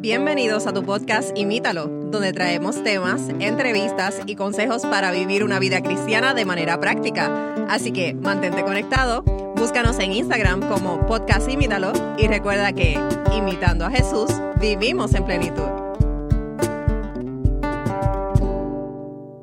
Bienvenidos a tu podcast Imítalo, donde traemos temas, entrevistas y consejos para vivir una vida cristiana de manera práctica. Así que mantente conectado, búscanos en Instagram como podcast Imítalo y recuerda que, imitando a Jesús, vivimos en plenitud.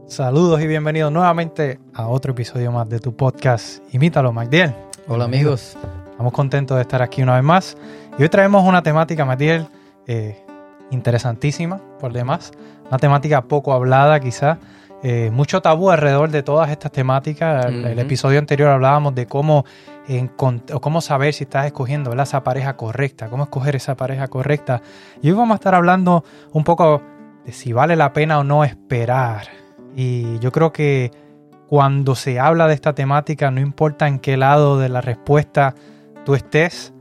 Saludos y bienvenidos nuevamente a otro episodio más de tu podcast Imítalo, Magdiel. Hola amigos. Estamos contentos de estar aquí una vez más. Y hoy traemos una temática, Magdiel, eh, interesantísima por demás. Una temática poco hablada quizá. Eh, mucho tabú alrededor de todas estas temáticas. El, el episodio anterior hablábamos de cómo, o cómo saber si estás escogiendo esa pareja correcta, cómo escoger esa pareja correcta. Y hoy vamos a estar hablando un poco de si vale la pena o no esperar. Y yo creo que cuando se habla de esta temática, no importa en qué lado de la respuesta tú estés,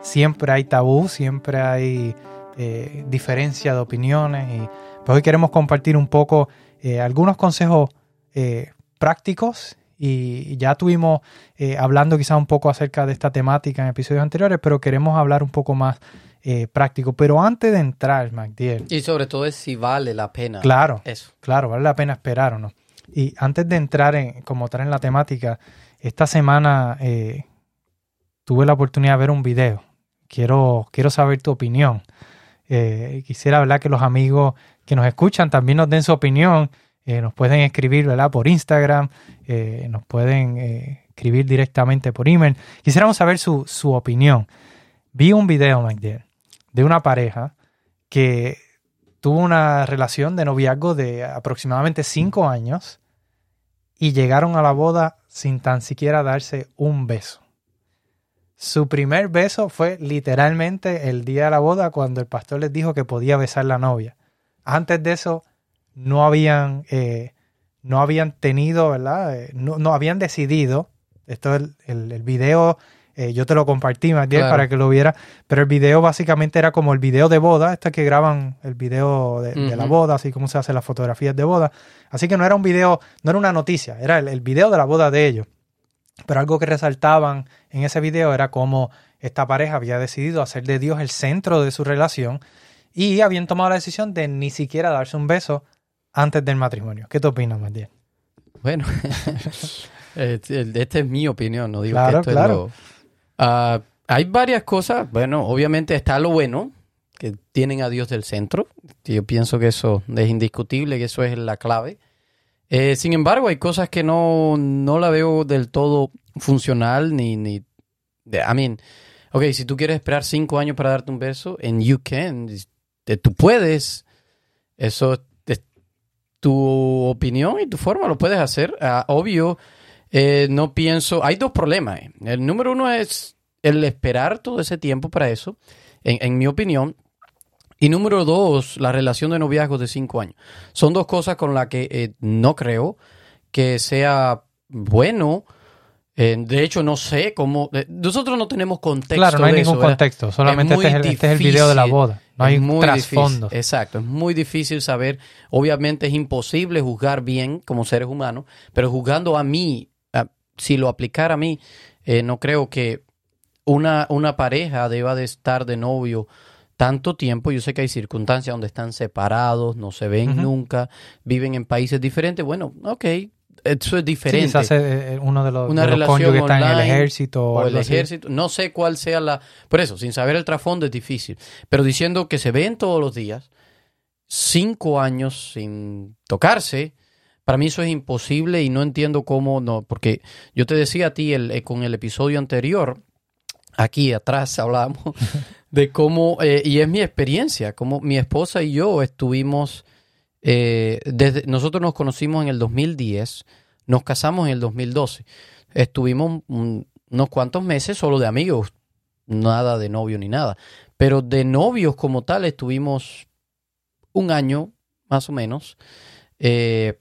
siempre hay tabú, siempre hay eh, diferencia de opiniones. Y pues hoy queremos compartir un poco eh, algunos consejos eh, prácticos. Y ya estuvimos eh, hablando quizás un poco acerca de esta temática en episodios anteriores, pero queremos hablar un poco más práctico. Pero antes de entrar, MacDiel. Y sobre todo es si vale la pena. Claro. Eso. Claro, vale la pena esperar o no. Y antes de entrar en, como tal en la temática, esta semana tuve la oportunidad de ver un video. Quiero, quiero saber tu opinión. Eh, quisiera hablar que los amigos que nos escuchan también nos den su opinión. Eh, nos pueden escribir por Instagram, eh, nos pueden eh, escribir directamente por email. Quisiéramos saber su, su opinión. Vi un video, McDill, de una pareja que tuvo una relación de noviazgo de aproximadamente cinco años y llegaron a la boda sin tan siquiera darse un beso. Su primer beso fue literalmente el día de la boda cuando el pastor les dijo que podía besar la novia. Antes de eso no habían, eh, no habían tenido, ¿verdad? Eh, no, no, habían decidido. Esto es el, el, el video, eh, yo te lo compartí más bien Claro. para que lo viera, pero el video básicamente era como el video de boda, esta que graban el video de, de la boda, así como se hacen las fotografías de boda. Así que no era un video, no era una noticia, era el, el video de la boda de ellos. Pero algo que resaltaban en ese video era cómo esta pareja había decidido hacer de Dios el centro de su relación y habían tomado la decisión de ni siquiera darse un beso antes del matrimonio. ¿Qué te opinas, Matías? Bueno, eh, esta es mi opinión, no digo Claro, que esto claro. es lo... Ah, hay varias cosas, bueno, obviamente está lo bueno, que tienen a Dios del centro. Yo pienso que eso es indiscutible, que eso es la clave. Eh, sin embargo, hay cosas que no, no la veo del todo funcional ni... ni I mean, ok, si tú quieres esperar cinco años para darte un beso, and you can, tú puedes, eso es tu opinión y tu forma, lo puedes hacer. Ah, obvio, eh, no pienso, hay dos problemas. eh. El número uno es el esperar todo ese tiempo para eso, en, en mi opinión. Y número dos, la relación de noviazgo de cinco años. Son dos cosas con las que eh, no creo que sea bueno. Eh, de hecho, no sé cómo. eh, nosotros no tenemos contexto. Claro, no hay de ningún contexto, solamente este es, el, este es el video de la boda. No hay muy trasfondo. difícil, Exacto, es muy difícil saber. Obviamente es imposible juzgar bien como seres humanos, pero juzgando a mí, a- si lo aplicara a mí, eh, no creo que una, una pareja deba de estar de novio tanto tiempo. Yo sé que hay circunstancias donde están separados, no se ven nunca, viven en países diferentes. Bueno, ok, eso es Sí, diferente. quizás eh, uno de los, Una de los relación cónyuges está en el ejército o, o el ejército, no sé cuál sea la... Por eso, sin saber el trasfondo es difícil, pero diciendo que se ven todos los días, cinco años sin tocarse, para mí eso es imposible y no entiendo cómo no, porque yo te decía a ti el, eh, con el episodio anterior, aquí atrás hablábamos de cómo, eh, y es mi experiencia, como mi esposa y yo estuvimos, eh, desde, nosotros nos conocimos en el 2010, nos casamos en el 2012, estuvimos un- unos cuantos meses solo de amigos, nada de novio ni nada, pero de novios como tal estuvimos un año más o menos, eh,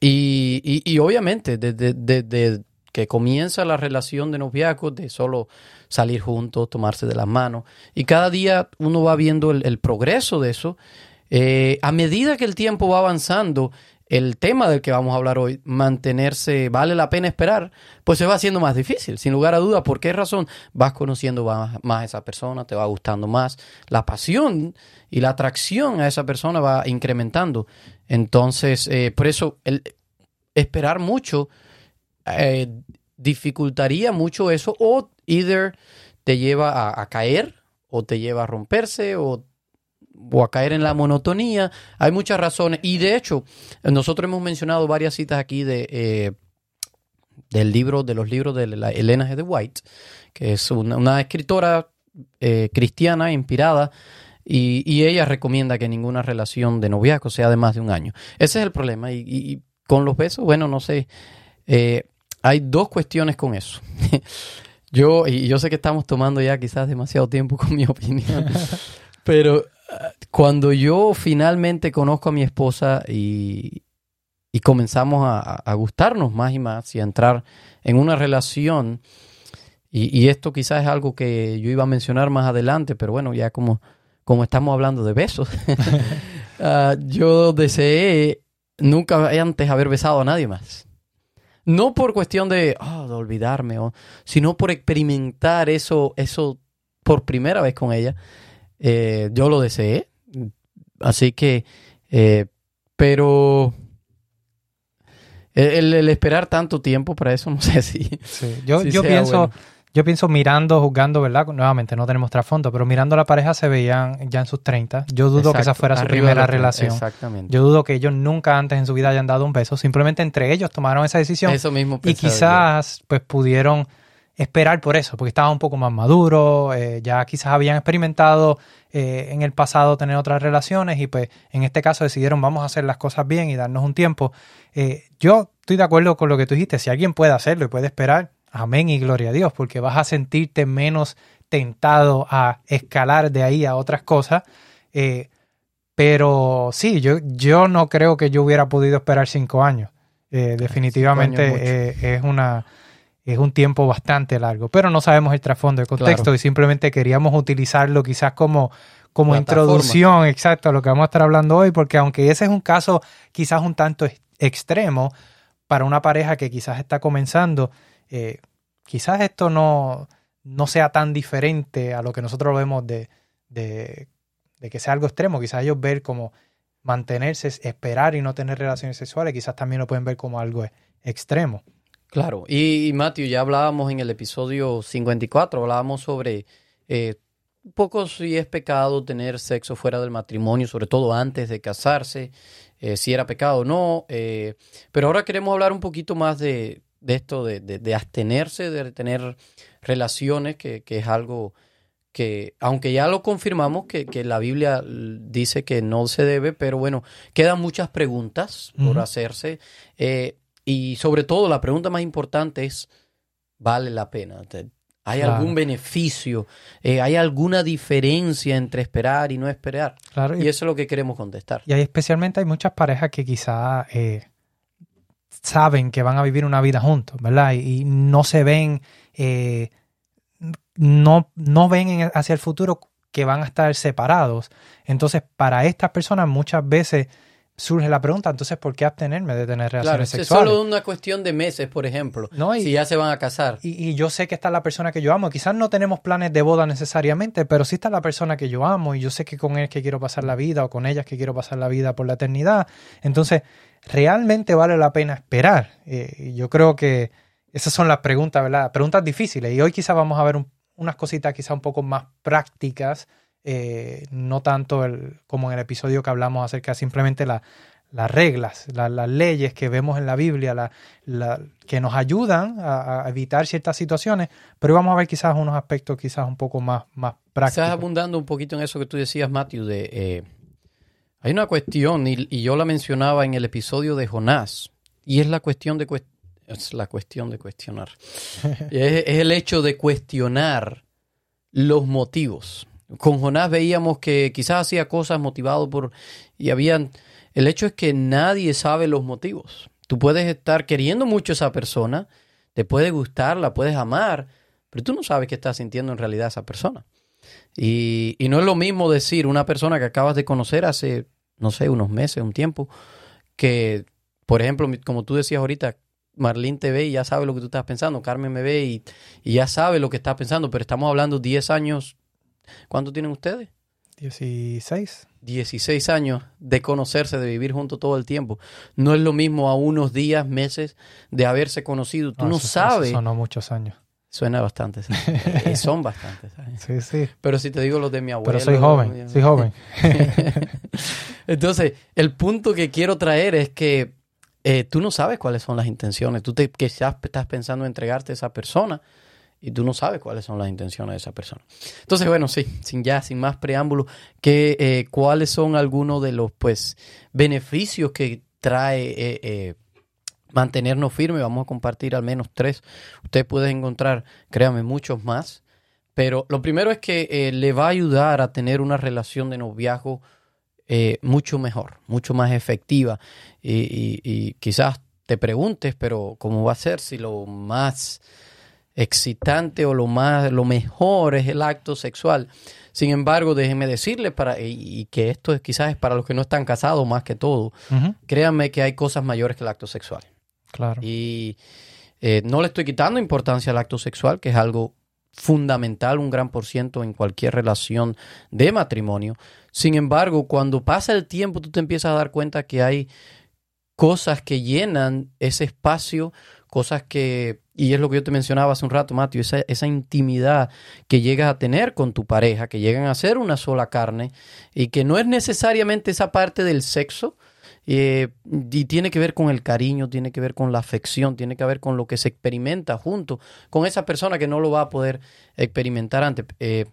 y, y- obviamente desde que comienza la relación de noviazgo, de solo salir juntos, tomarse de las manos, y cada día uno va viendo el, progreso de eso. Eh, a medida que el tiempo va avanzando, el tema del que vamos a hablar hoy, mantenerse, vale la pena esperar, pues se va haciendo más difícil, sin lugar a dudas. ¿Por qué razón? Vas conociendo más, a esa persona, te va gustando más, la pasión y la atracción a esa persona va incrementando. Entonces, eh, por eso, esperar mucho eh, dificultaría mucho eso o either te lleva a, caer o te lleva a romperse o o a caer en la monotonía. Hay muchas razones. Y de hecho, nosotros hemos mencionado varias citas aquí de, eh, del libro, de los libros de la Elena G. de White, que es una, escritora eh, cristiana inspirada. Y, ella recomienda que ninguna relación de noviazgo sea de más de un año. Ese es el problema. Y, con los besos, bueno, no sé. Hay dos cuestiones con eso. yo, y yo sé que estamos tomando ya quizás demasiado tiempo con mi opinión, pero cuando yo finalmente conozco a mi esposa y, comenzamos a, gustarnos más y más y a entrar en una relación, y, esto quizás es algo que yo iba a mencionar más adelante, pero bueno, ya como, como estamos hablando de besos, ah, yo deseé nunca antes haber besado a nadie más. No por cuestión de, oh, de olvidarme, sino por experimentar eso, eso por primera vez con ella. Eh, yo lo deseé. Así que, eh, pero el, esperar tanto tiempo para eso, no sé si. Yo, yo pienso. Yo pienso mirando, juzgando, ¿verdad? Nuevamente, no tenemos trasfondo, pero mirando a la pareja se veían ya en sus 30. Yo dudo que esa fuera su primera relación. Exactamente. Yo dudo que ellos nunca antes en su vida hayan dado un beso. Simplemente entre ellos tomaron esa decisión. Eso mismo Y quizás, pues, pudieron esperar por eso, porque estaban un poco más maduros, eh, ya quizás habían experimentado eh, en el pasado tener otras relaciones y pues en este caso decidieron vamos a hacer las cosas bien y darnos un tiempo. Eh, yo estoy de acuerdo con lo que tú dijiste, si alguien puede hacerlo y puede esperar, amén y gloria a Dios, porque vas a sentirte menos tentado a escalar de ahí a otras cosas. pero sí, yo, yo no creo que yo hubiera podido esperar cinco años. definitivamente es una es un tiempo bastante largo, pero no sabemos el trasfondo, el contexto y simplemente queríamos utilizarlo quizás como, como introducción, exacto, a lo que vamos a estar hablando hoy, porque aunque ese es un caso quizás un tanto extremo para una pareja que quizás está comenzando, eh, quizás esto no, no sea tan diferente a lo que nosotros vemos de, de, que sea algo extremo, quizás ellos ver como mantenerse, esperar y no tener relaciones sexuales, quizás también lo pueden ver como algo extremo. Claro, y, Matthew, ya hablábamos en el episodio 54, hablábamos sobre eh, un poco si es pecado tener sexo fuera del matrimonio, sobre todo antes de casarse, eh, si era pecado o no. Pero ahora queremos hablar un poquito más de, esto, de, de, abstenerse, de tener relaciones, que, es algo que, aunque ya lo confirmamos, que, la Biblia dice que no se debe, pero bueno, quedan muchas preguntas por hacerse. Y sobre todo, la pregunta más importante es, ¿vale la pena? ¿Hay algún beneficio? Eh, ¿Hay alguna diferencia entre esperar y no esperar? Claro, y, eso es lo que queremos contestar. Y hay, especialmente hay muchas parejas que quizá eh, saben que van a vivir una vida juntos, ¿verdad? Y, no se ven, eh, no, no ven hacia el futuro que van a estar separados. Entonces, para estas personas muchas veces surge la pregunta, entonces, ¿por qué abstenerme de tener relaciones claro, sexuales? Es solo una cuestión de meses, por ejemplo, si ya se van a casar. Y, yo sé que está la persona que yo amo. Quizás no tenemos planes de boda necesariamente, pero sí está la persona que yo amo y yo sé que con él que quiero pasar la vida o con ellas que quiero pasar la vida por la eternidad. Entonces, realmente vale la pena esperar. Eh, yo creo que esas son las preguntas, ¿verdad? Preguntas difíciles. Y hoy quizás vamos a ver unas cositas quizás un poco más prácticas eh, no tanto el, como en el episodio que hablamos acerca simplemente la, las reglas, las leyes que vemos en la Biblia, la, que nos ayudan a, evitar ciertas situaciones, pero vamos a ver quizás unos aspectos quizás un poco más, más prácticos. Estás abundando un poquito en eso que tú decías, Matthew, de... Eh, hay una cuestión, y, yo la mencionaba en el episodio de Jonás, y es la cuestión de, es la cuestión de cuestionar. es el hecho de cuestionar los motivos con Jonás veíamos que quizás hacía cosas motivado por... Y habían... El hecho es que nadie sabe los motivos. Tú puedes estar queriendo mucho a esa persona, te puede gustar, la puedes amar, pero tú no sabes qué está sintiendo en realidad esa persona. Y, y no es lo mismo decir una persona que acabas de conocer hace, no sé, unos meses, un tiempo, que por ejemplo, como tú decías ahorita, Marlene te ve y ya sabe lo que tú estás pensando, Carmen me ve y, y ya sabe lo que estás pensando, pero estamos hablando 10 años. ¿Cuánto tienen ustedes? 16. 16 años de conocerse, de vivir juntos todo el tiempo. No es lo mismo a unos días, meses de haberse conocido. Tú no, eso- eso sabes. sonó muchos años. Suena bastante. sí. Eh, son bastantes. ¿sabes? Sí, sí. Pero si te digo los de mi abuelo. Pero soy joven, soy joven. Entonces, el punto que quiero traer es que eh, tú no sabes cuáles son las intenciones. Tú te, quizás estás pensando en entregarte a esa persona y tú no sabes cuáles son las intenciones de esa persona. Entonces, bueno, sí, sin ya, sin más preámbulos, que, eh, ¿cuáles son algunos de los pues beneficios que trae eh, mantenernos firmes? Vamos a compartir al menos tres. Usted puede encontrar, créame, muchos más. Pero lo primero es que le va a ayudar a tener una relación de noviazgo eh, mucho mejor, mucho más efectiva. Y, y- y quizás te preguntes, pero ¿cómo va a ser si lo más excitante o lo más, lo mejor es el acto sexual? Sin embargo, déjenme decirle para, y, y que esto es, quizás es para los que no están casados más que todo. Ujú, Créanme que hay cosas mayores que el acto sexual. Claro. Y eh, no le estoy quitando importancia al acto sexual, que es algo fundamental, un gran por ciento en cualquier relación de matrimonio. Sin embargo, cuando pasa el tiempo, tú te empiezas a dar cuenta que hay cosas que llenan ese espacio, cosas que, y es lo que yo te mencionaba hace un rato, Matthew, esa, esa intimidad que llegas a tener con tu pareja, que llegan a ser una sola carne, y que no es necesariamente esa parte del sexo, eh, y tiene que ver con el cariño, tiene que ver con la afección, tiene que ver con lo que se experimenta junto con esa persona que no lo va a poder experimentar antes. Eh,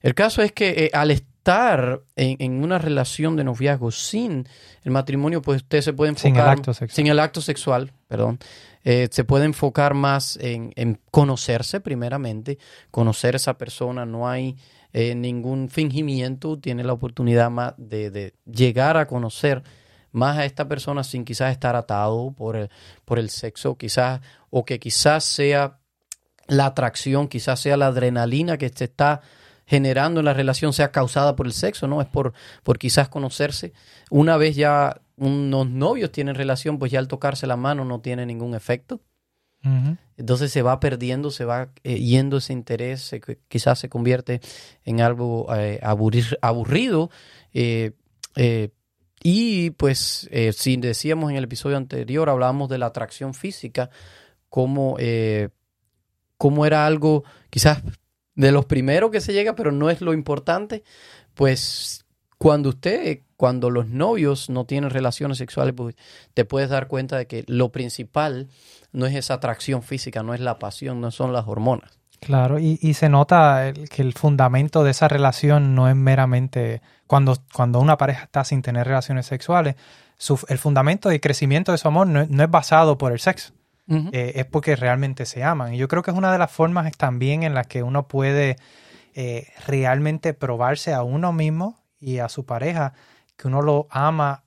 el caso es que eh, al estar en, en una relación de noviazgo sin el matrimonio, pues usted se puede enfocar Sin el acto sexual. sin el acto sexual, perdón, se puede enfocar más en, en conocerse primeramente, conocer a esa persona, no hay eh, ningún fingimiento, tiene la oportunidad más de, de llegar a conocer más a esta persona sin quizás estar atado por el, por el sexo, quizás, o que quizás sea la atracción, quizás sea la adrenalina que se está generando en la relación sea causada por el sexo, ¿no? Es por, por quizás conocerse. Una vez ya unos novios tienen relación, pues ya al tocarse la mano no tiene ningún efecto. Entonces se va perdiendo, se va eh, yendo ese interés, se- quizás se convierte en algo eh, aburrir- aburrido. eh, y pues, eh, si decíamos en el episodio anterior, hablábamos de la atracción física, como, eh, como era algo quizás de los primeros que se llega, pero no es lo importante. Pues cuando usted, cuando los novios no tienen relaciones sexuales, pues te puedes dar cuenta de que lo principal no es esa atracción física, no es la pasión, no son las hormonas. Claro, y, y se nota el- que el fundamento de esa relación no es meramente cuando, cuando una pareja está sin tener relaciones sexuales, su- el fundamento de crecimiento de su amor no, es- no es basado por el sexo, eh, es porque realmente se aman. Y yo creo que es una de las formas también en las que uno puede eh, realmente probarse a uno mismo y a su pareja que uno lo ama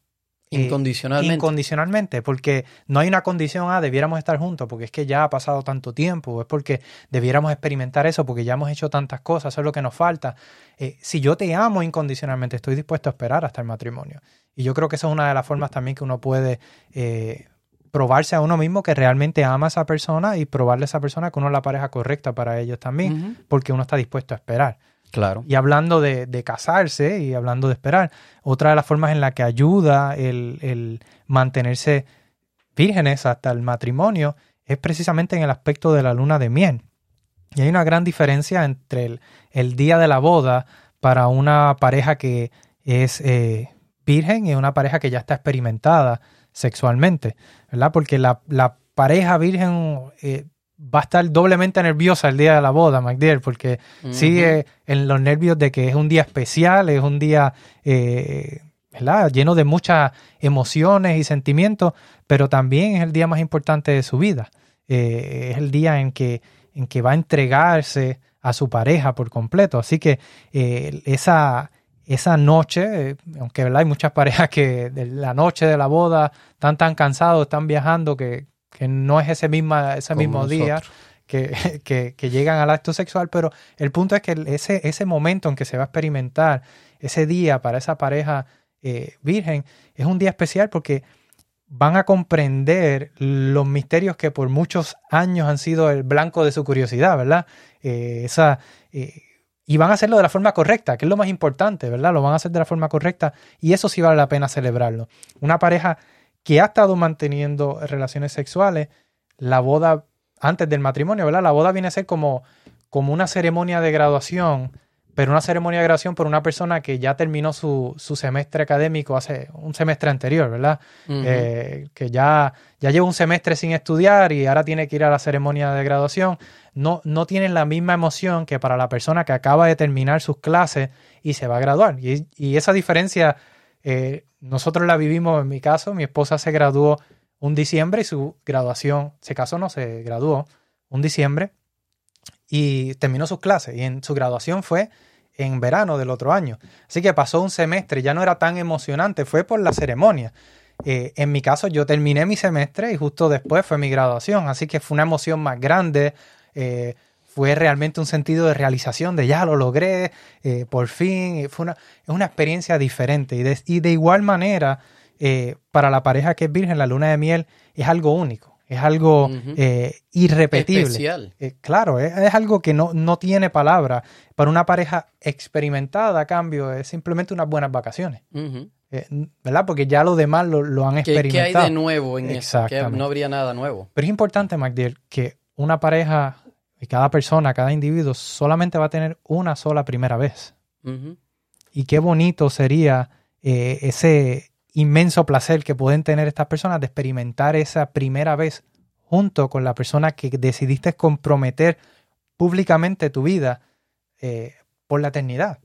eh, Incondicionalmente. Incondicionalmente, porque no hay una condición, ah, debiéramos estar juntos, porque es que ya ha pasado tanto tiempo, o es porque debiéramos experimentar eso, porque ya hemos hecho tantas cosas, eso es lo que nos falta. Eh, si yo te amo incondicionalmente, estoy dispuesto a esperar hasta el matrimonio. Y yo creo que esa es una de las formas también que uno puede eh, probarse a uno mismo que realmente ama a esa persona y probarle a esa persona que uno es la pareja correcta para ellos también, porque uno está dispuesto a esperar. Claro. Y hablando de, casarse y hablando de esperar, otra de las formas en la que ayuda el, mantenerse vírgenes hasta el matrimonio es precisamente en el aspecto de la luna de miel. Y hay una gran diferencia entre el, día de la boda para una pareja que es eh, virgen y una pareja que ya está experimentada sexualmente, ¿verdad? Porque la, la pareja virgen eh, va a estar doblemente nerviosa el día de la boda, MacDill, porque sigue en los nervios de que es un día especial, es un día eh, ¿verdad? lleno de muchas emociones y sentimientos, pero también es el día más importante de su vida. Eh, es el día en que, en que va a entregarse a su pareja por completo. Así que eh, esa, esa noche, eh, aunque ¿verdad? hay muchas parejas que de la noche de la boda están tan cansados, están viajando, que, que no es ese, misma, ese Como mismo día que, que llegan al acto sexual, pero el punto es que ese, ese momento en que se va a experimentar, ese día para esa pareja eh, virgen, es un día especial porque van a comprender los misterios que por muchos años han sido el blanco de su curiosidad, ¿verdad? Eh, esa, eh, y van a hacerlo de la forma correcta, que es lo más importante, ¿verdad? Lo van a hacer de la forma correcta y eso sí vale la pena celebrarlo. Una pareja que ha estado manteniendo relaciones sexuales, la boda antes del matrimonio, ¿verdad? La boda viene a ser como, como una ceremonia de graduación pero una ceremonia de graduación por una persona que ya terminó su, semestre académico hace un semestre anterior, ¿verdad? Eh, que ya, ya lleva un semestre sin estudiar y ahora tiene que ir a la ceremonia de graduación. No, no tienen la misma emoción que para la persona que acaba de terminar sus clases y se va a graduar. Y, esa diferencia eh, nosotros la vivimos en mi caso. Mi esposa se graduó un diciembre y su graduación, se casó, no se graduó un diciembre y terminó sus clases y en su graduación fue en verano del otro año. Así que pasó un semestre, ya no era tan emocionante, fue por la ceremonia. Eh, en mi caso yo terminé mi semestre y justo después fue mi graduación, así que fue una emoción más grande, eh, fue realmente un sentido de realización, de ya lo logré, eh, por fin, fue una, es una experiencia diferente y de, y de igual manera para la pareja que es virgen, la luna de miel es algo único es algo eh, irrepetible. Especial. Eh, claro, es, algo que no, no tiene palabra. Para una pareja experimentada, a cambio, es simplemente unas buenas vacaciones. Eh, ¿Verdad? Porque ya lo demás lo, han experimentado. ¿Qué, hay de nuevo en eso? Que no habría nada nuevo. Pero es importante, MacDill, que una pareja cada persona, cada individuo, solamente va a tener una sola primera vez. Y qué bonito sería ese inmenso placer que pueden tener estas personas de experimentar esa primera vez junto con la persona que decidiste comprometer públicamente tu vida eh, por la eternidad.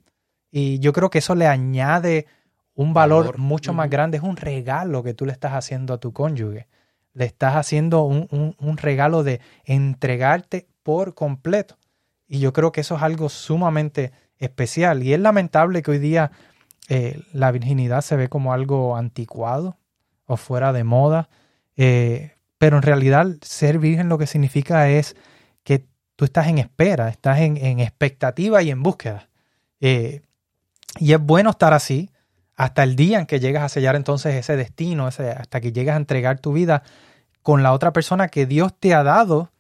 Y yo creo que eso le añade un valor, mucho más grande, es un regalo que tú le estás haciendo a tu cónyuge. Le estás haciendo un, un regalo de entregarte por completo. Y yo creo que eso es algo sumamente especial. Y es lamentable que hoy día eh, la virginidad se ve como algo anticuado o fuera de moda, eh, pero en realidad ser virgen lo que significa es que tú estás en espera, estás en, expectativa y en búsqueda. Eh, y es bueno estar así hasta el día en que llegas a sellar entonces ese destino, hasta que llegas a entregar tu vida con la otra persona que Dios te ha dado,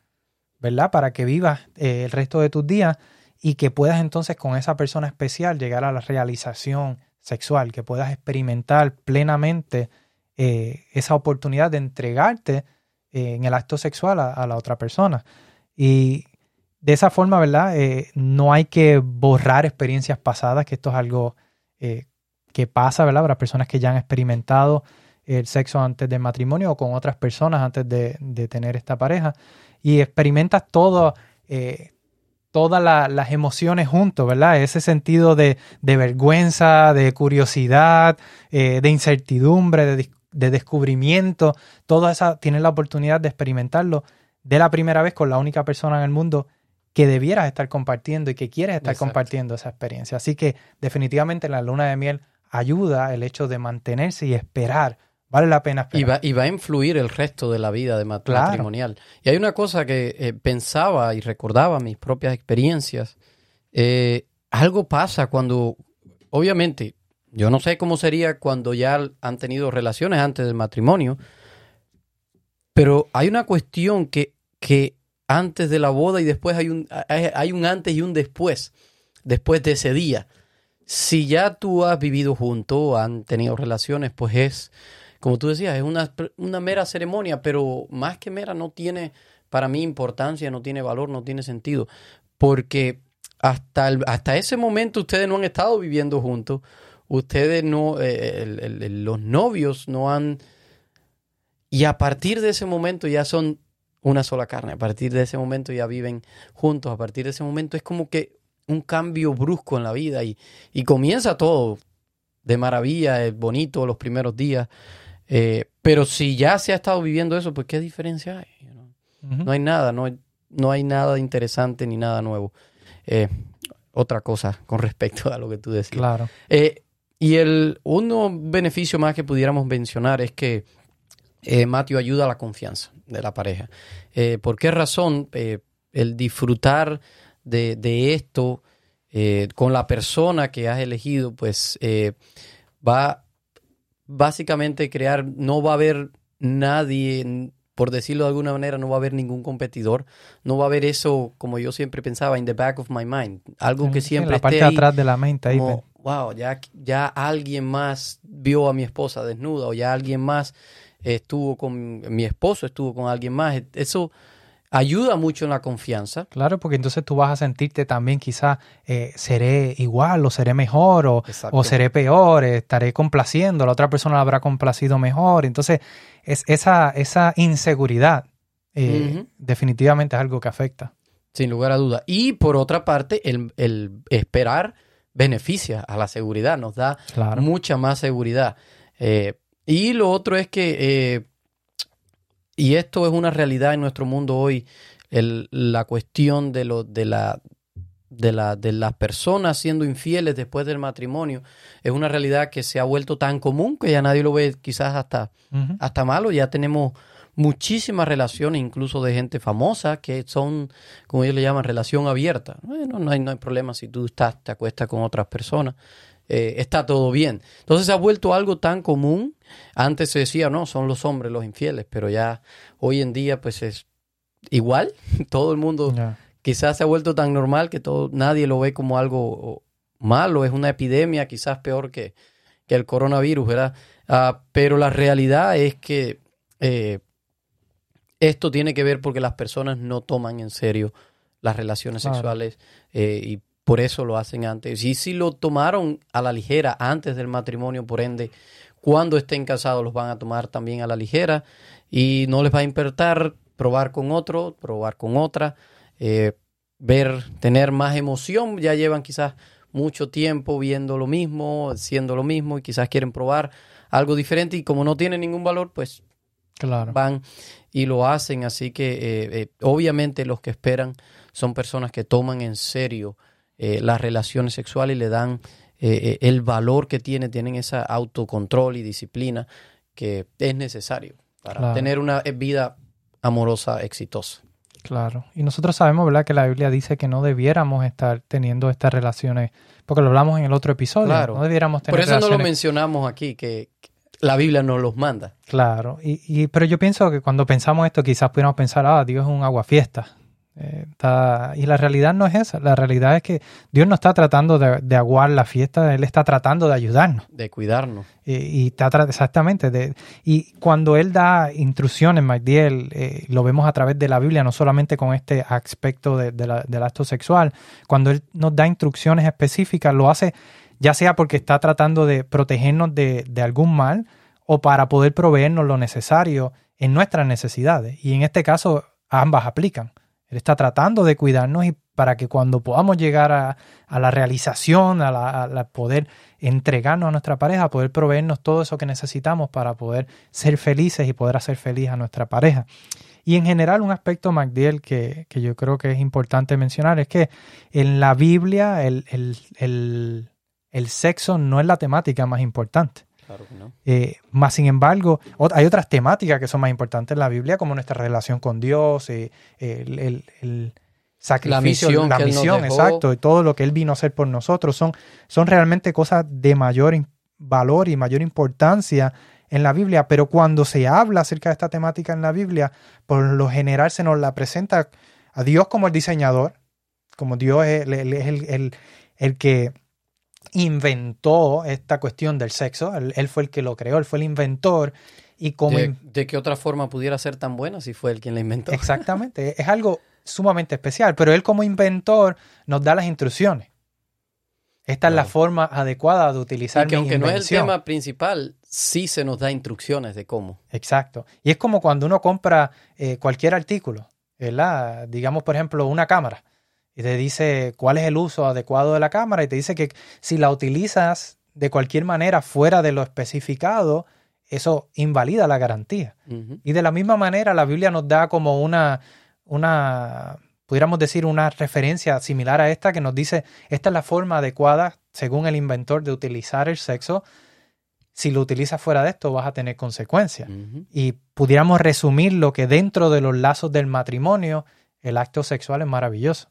¿verdad? Para que vivas el resto de tus días y que puedas entonces con esa persona especial llegar a la realización sexual, que puedas experimentar plenamente eh, esa oportunidad de entregarte eh, en el acto sexual a, la otra persona. Y de esa forma, ¿verdad? Eh, no hay que borrar experiencias pasadas, que esto es algo que pasa, ¿verdad? Para personas que ya han experimentado el sexo antes del matrimonio o con otras personas antes de tener esta pareja. Y experimentas todo, todas las emociones juntos, ¿verdad? Ese sentido de, vergüenza, de curiosidad, eh, de incertidumbre, de, descubrimiento, todo eso tienes la oportunidad de experimentarlo de la primera vez con la única persona en el mundo que debieras estar compartiendo y que quieres estar compartiendo esa experiencia. Así que definitivamente la luna de miel ayuda el hecho de mantenerse y esperar Vale la pena esperar. Y va, a influir el resto de la vida de matrimonial. Y hay una cosa que eh, pensaba y recordaba mis propias experiencias. Eh, algo pasa cuando, obviamente, yo no sé cómo sería cuando ya han tenido relaciones antes del matrimonio, pero hay una cuestión que, que antes de la boda y después hay un, hay un antes y un después, después de ese día. Si ya tú has vivido junto, han tenido relaciones, pues es como tú decías, es una, una mera ceremonia, pero más que mera no tiene para mí importancia, no tiene valor, no tiene sentido, porque hasta, hasta ese momento ustedes no han estado viviendo juntos, ustedes no, eh, los novios no han... Y a partir de ese momento ya son una sola carne, a partir de ese momento ya viven juntos, a partir de ese momento es como que un cambio brusco en la vida y, y comienza todo de maravilla, es bonito los primeros días, eh, pero si ya se ha estado viviendo eso, pues ¿qué diferencia hay? No hay nada, no hay, no hay nada interesante ni nada nuevo. Eh, otra cosa con respecto a lo que tú decías. Claro. Eh, y el uno beneficio más que pudiéramos mencionar es que Matthew ayuda a la confianza de la pareja. ¿Por qué razón? el disfrutar de, de esto con la persona que has elegido, pues va básicamente crear, no va a haber nadie, por decirlo de alguna manera, no va a haber ningún competidor, no va a haber eso, como yo siempre pensaba, in the back of my mind, algo que siempre en la esté ahí, atrás de la mente. ahí, como, wow, ya, ya alguien más vio a mi esposa desnuda o ya alguien más estuvo con mi esposo, estuvo con alguien más. Eso ayuda mucho en la confianza. Claro, porque entonces tú vas a sentirte también quizás eh, seré igual o seré mejor o, o seré peor, estaré complaciendo, la otra persona la habrá complacido mejor. Entonces, es esa, esa inseguridad eh, definitivamente es algo que afecta. Sin lugar a duda. Y por otra parte, el, el esperar beneficia a la seguridad, nos da Claro. mucha más seguridad. Eh, y lo otro es que, y esto es una realidad en nuestro mundo hoy, el- la cuestión de, lo, de, la, de, la, de las personas siendo infieles después del matrimonio es una realidad que se ha vuelto tan común que ya nadie lo ve quizás hasta hasta malo. Ya tenemos muchísimas relaciones, incluso de gente famosa, que son, como ellos le llaman, relación abierta. Bueno, no hay, no hay problema si tú estás, te acuestas con otras personas. Eh, está todo bien. Entonces se ha vuelto algo tan común. Antes se decía, no, son los hombres los infieles, pero ya hoy en día pues es igual. Todo el mundo quizás se ha vuelto tan normal que todo, nadie lo ve como algo malo, es una epidemia quizás peor que, que el coronavirus, ¿verdad? Ah, pero la realidad es que eh, esto tiene que ver porque las personas no toman en serio las relaciones Claro. sexuales eh, y por eso lo hacen antes. Y si lo tomaron a la ligera antes del matrimonio, por ende, cuando estén casados los van a tomar también a la ligera y no les va a importar probar con otro, probar con otra, eh, ver, tener más emoción. Ya llevan quizás mucho tiempo viendo lo mismo, haciendo lo mismo y quizás quieren probar algo diferente y como no tiene ningún valor, pues Claro. van y lo hacen. Así que eh, eh, obviamente los que esperan son personas que toman en serio eh, las relaciones sexuales y le dan eh, eh, el valor que tiene, tienen esa autocontrol y disciplina que es necesario para Claro. tener una vida amorosa exitosa. Claro. Y nosotros sabemos, ¿verdad?, que la Biblia dice que no debiéramos estar teniendo estas relaciones, porque lo hablamos en el otro episodio. Claro. No debiéramos tener Por eso no lo mencionamos aquí, que que la Biblia nos los manda. Claro, y, y- pero yo pienso que cuando pensamos esto quizás pudiéramos pensar, ah, Dios es un aguafiesta. Eh, está- y la realidad no es esa, la realidad es que Dios no está tratando de, de aguar la fiesta, Él está tratando de ayudarnos. de cuidarnos. Eh, y está exactamente, de, y cuando Él da instrucciones, Magdiel, eh, lo vemos a través de la Biblia, no solamente con este aspecto de- de la- del acto sexual, cuando Él nos da instrucciones específicas, lo hace ya sea porque está tratando de protegernos de, de algún mal o para poder proveernos lo necesario en nuestras necesidades. Y en este caso, ambas aplican. Él está tratando de cuidarnos y para que cuando podamos llegar a, la realización, a, la, poder entregarnos a nuestra pareja, poder proveernos todo eso que necesitamos para poder ser felices y poder hacer feliz a nuestra pareja. Y en general, un aspecto, Magdiel, que, que yo creo que es importante mencionar es que en la Biblia el, el, el sexo no es la temática más importante. Claro que no. Eh, más sin embargo, hay otras temáticas que son más importantes en la Biblia, como nuestra relación con Dios, eh, el, el- el sacrificio, misión la Él nos misión, exacto, y todo lo que Él vino a hacer por nosotros. Son, son realmente cosas de mayor valor y mayor importancia en la Biblia, pero cuando se habla acerca de esta temática en la Biblia, por lo general se nos la presenta a Dios como el diseñador, como Dios es, es el- el- el que inventó esta cuestión del sexo, él, él fue el que lo creó, él fue el inventor y como ¿De, qué otra forma pudiera ser tan buena si fue él quien la inventó? exactamente, es algo sumamente especial, pero él como inventor nos da las instrucciones. Esta es la forma adecuada de utilizar Y que mi aunque no es el tema principal, sí se nos da instrucciones de cómo. Exacto. Y es como cuando uno compra eh, cualquier artículo, ¿verdad? Digamos, por ejemplo, una cámara. Y te dice cuál es el uso adecuado de la cámara y te dice que si la utilizas de cualquier manera fuera de lo especificado, eso invalida la garantía. Y de la misma manera la Biblia nos da como una, una, pudiéramos decir, una referencia similar a esta que nos dice, esta es la forma adecuada, según el inventor, de utilizar el sexo. Si lo utilizas fuera de esto, vas a tener consecuencias. Y pudiéramos resumir lo que dentro de los lazos del matrimonio, el acto sexual es maravilloso.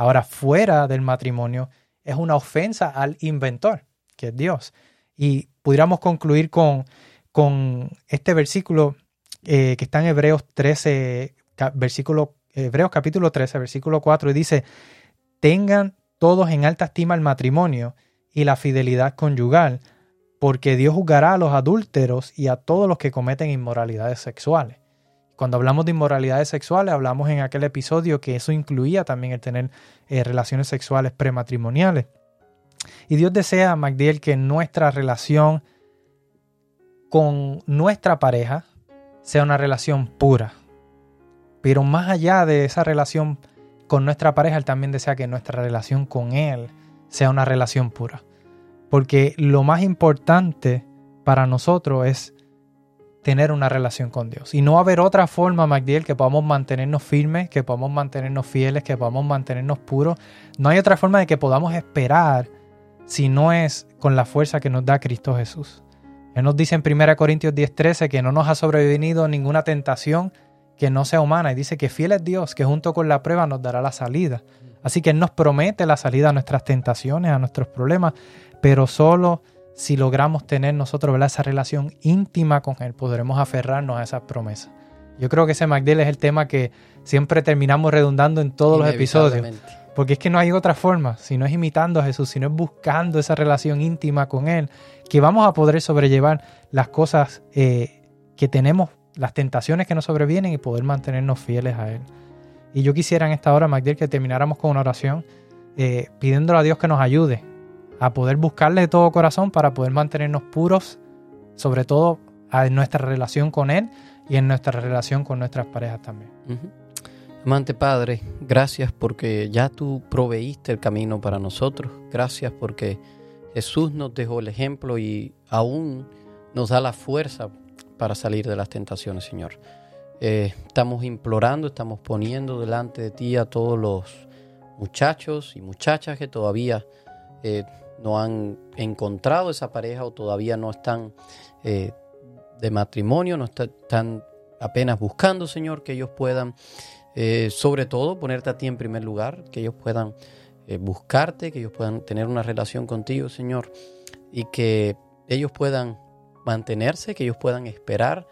Ahora, fuera del matrimonio, es una ofensa al inventor, que es Dios. Y pudiéramos concluir con, con este versículo eh, que está en Hebreos 13, versículo, Hebreos capítulo 13, versículo 4, y dice, tengan todos en alta estima el matrimonio y la fidelidad conyugal, porque Dios juzgará a los adúlteros y a todos los que cometen inmoralidades sexuales. Cuando hablamos de inmoralidades sexuales, hablamos en aquel episodio que eso incluía también el tener eh, relaciones sexuales prematrimoniales. Y Dios desea, Magdiel, que nuestra relación con nuestra pareja sea una relación pura. Pero más allá de esa relación con nuestra pareja, Él también desea que nuestra relación con Él sea una relación pura. Porque lo más importante para nosotros es tener una relación con Dios. Y no haber otra forma, Magdiel, que podamos mantenernos firmes, que podamos mantenernos fieles, que podamos mantenernos puros. No hay otra forma de que podamos esperar si no es con la fuerza que nos da Cristo Jesús. Él nos dice en 1 Corintios 10:13 que no nos ha sobrevenido ninguna tentación que no sea humana y dice que fiel es Dios, que junto con la prueba nos dará la salida. Así que Él nos promete la salida a nuestras tentaciones, a nuestros problemas, pero solo si logramos tener nosotros esa relación íntima con Él, podremos aferrarnos a esas promesas. Yo creo que ese MacDill es el tema que siempre terminamos redundando en todos los episodios. Porque es que no hay otra forma, si no es imitando a Jesús, si no es buscando esa relación íntima con Él, que vamos a poder sobrellevar las cosas eh, que tenemos, las tentaciones que nos sobrevienen y poder mantenernos fieles a Él. Y yo quisiera en esta hora, Magdiel, que termináramos con una oración eh, pidiéndole a Dios que nos ayude a poder buscarle de todo corazón para poder mantenernos puros, sobre todo en nuestra relación con Él y en nuestra relación con nuestras parejas también. Amante Padre, gracias porque ya tú proveíste el camino para nosotros. Gracias porque Jesús nos dejó el ejemplo y aún nos da la fuerza para salir de las tentaciones, Señor. Eh, estamos implorando, estamos poniendo delante de ti a todos los muchachos y muchachas que todavía eh, no han encontrado esa pareja o todavía no están eh, de matrimonio, no están apenas buscando, Señor, que ellos puedan eh, sobre todo, ponerte a ti en primer lugar, que ellos puedan eh, buscarte, que ellos puedan tener una relación contigo, Señor, y que ellos puedan mantenerse, que ellos puedan esperar,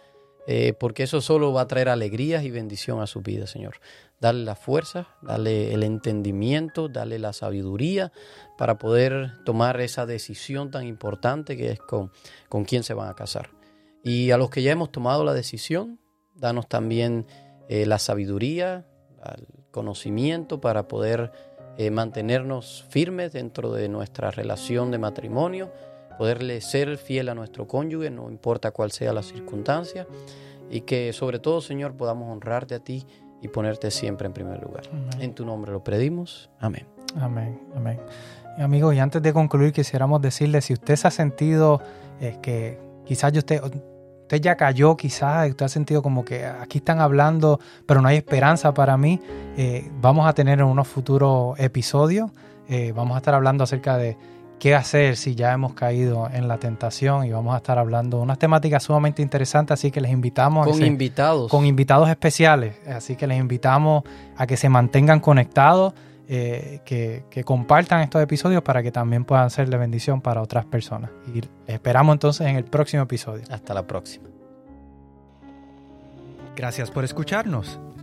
eh, porque eso solo va a traer alegrías y bendición a su vida, Señor. Dale la fuerza, dale el entendimiento, dale la sabiduría para poder tomar esa decisión tan importante que es con, con quién se van a casar. Y a los que ya hemos tomado la decisión, danos también eh, la sabiduría, el conocimiento para poder eh, mantenernos firmes dentro de nuestra relación de matrimonio, poderle ser fiel a nuestro cónyuge, no importa cuál sea la circunstancia, y que sobre todo, Señor, podamos honrarte a ti y ponerte siempre en primer lugar. En tu nombre lo pedimos. Amén. Amén, amén. Amigos, y antes de concluir, quisiéramos decirle, si usted se ha sentido eh, que quizás yo usted usted ya cayó quizás, usted ha sentido como que aquí están hablando, pero no hay esperanza para mí, eh, vamos a tener en unos futuros episodios, eh, vamos a estar hablando acerca de qué hacer si ya hemos caído en la tentación y vamos a estar hablando de unas temáticas sumamente interesantes, así que les invitamos con invitados. Con invitados especiales, así que les invitamos a que se mantengan conectados. Eh, que, que, compartan estos episodios para que también puedan ser de bendición para otras personas. Y esperamos entonces en el próximo episodio. Hasta la próxima. Gracias por escucharnos.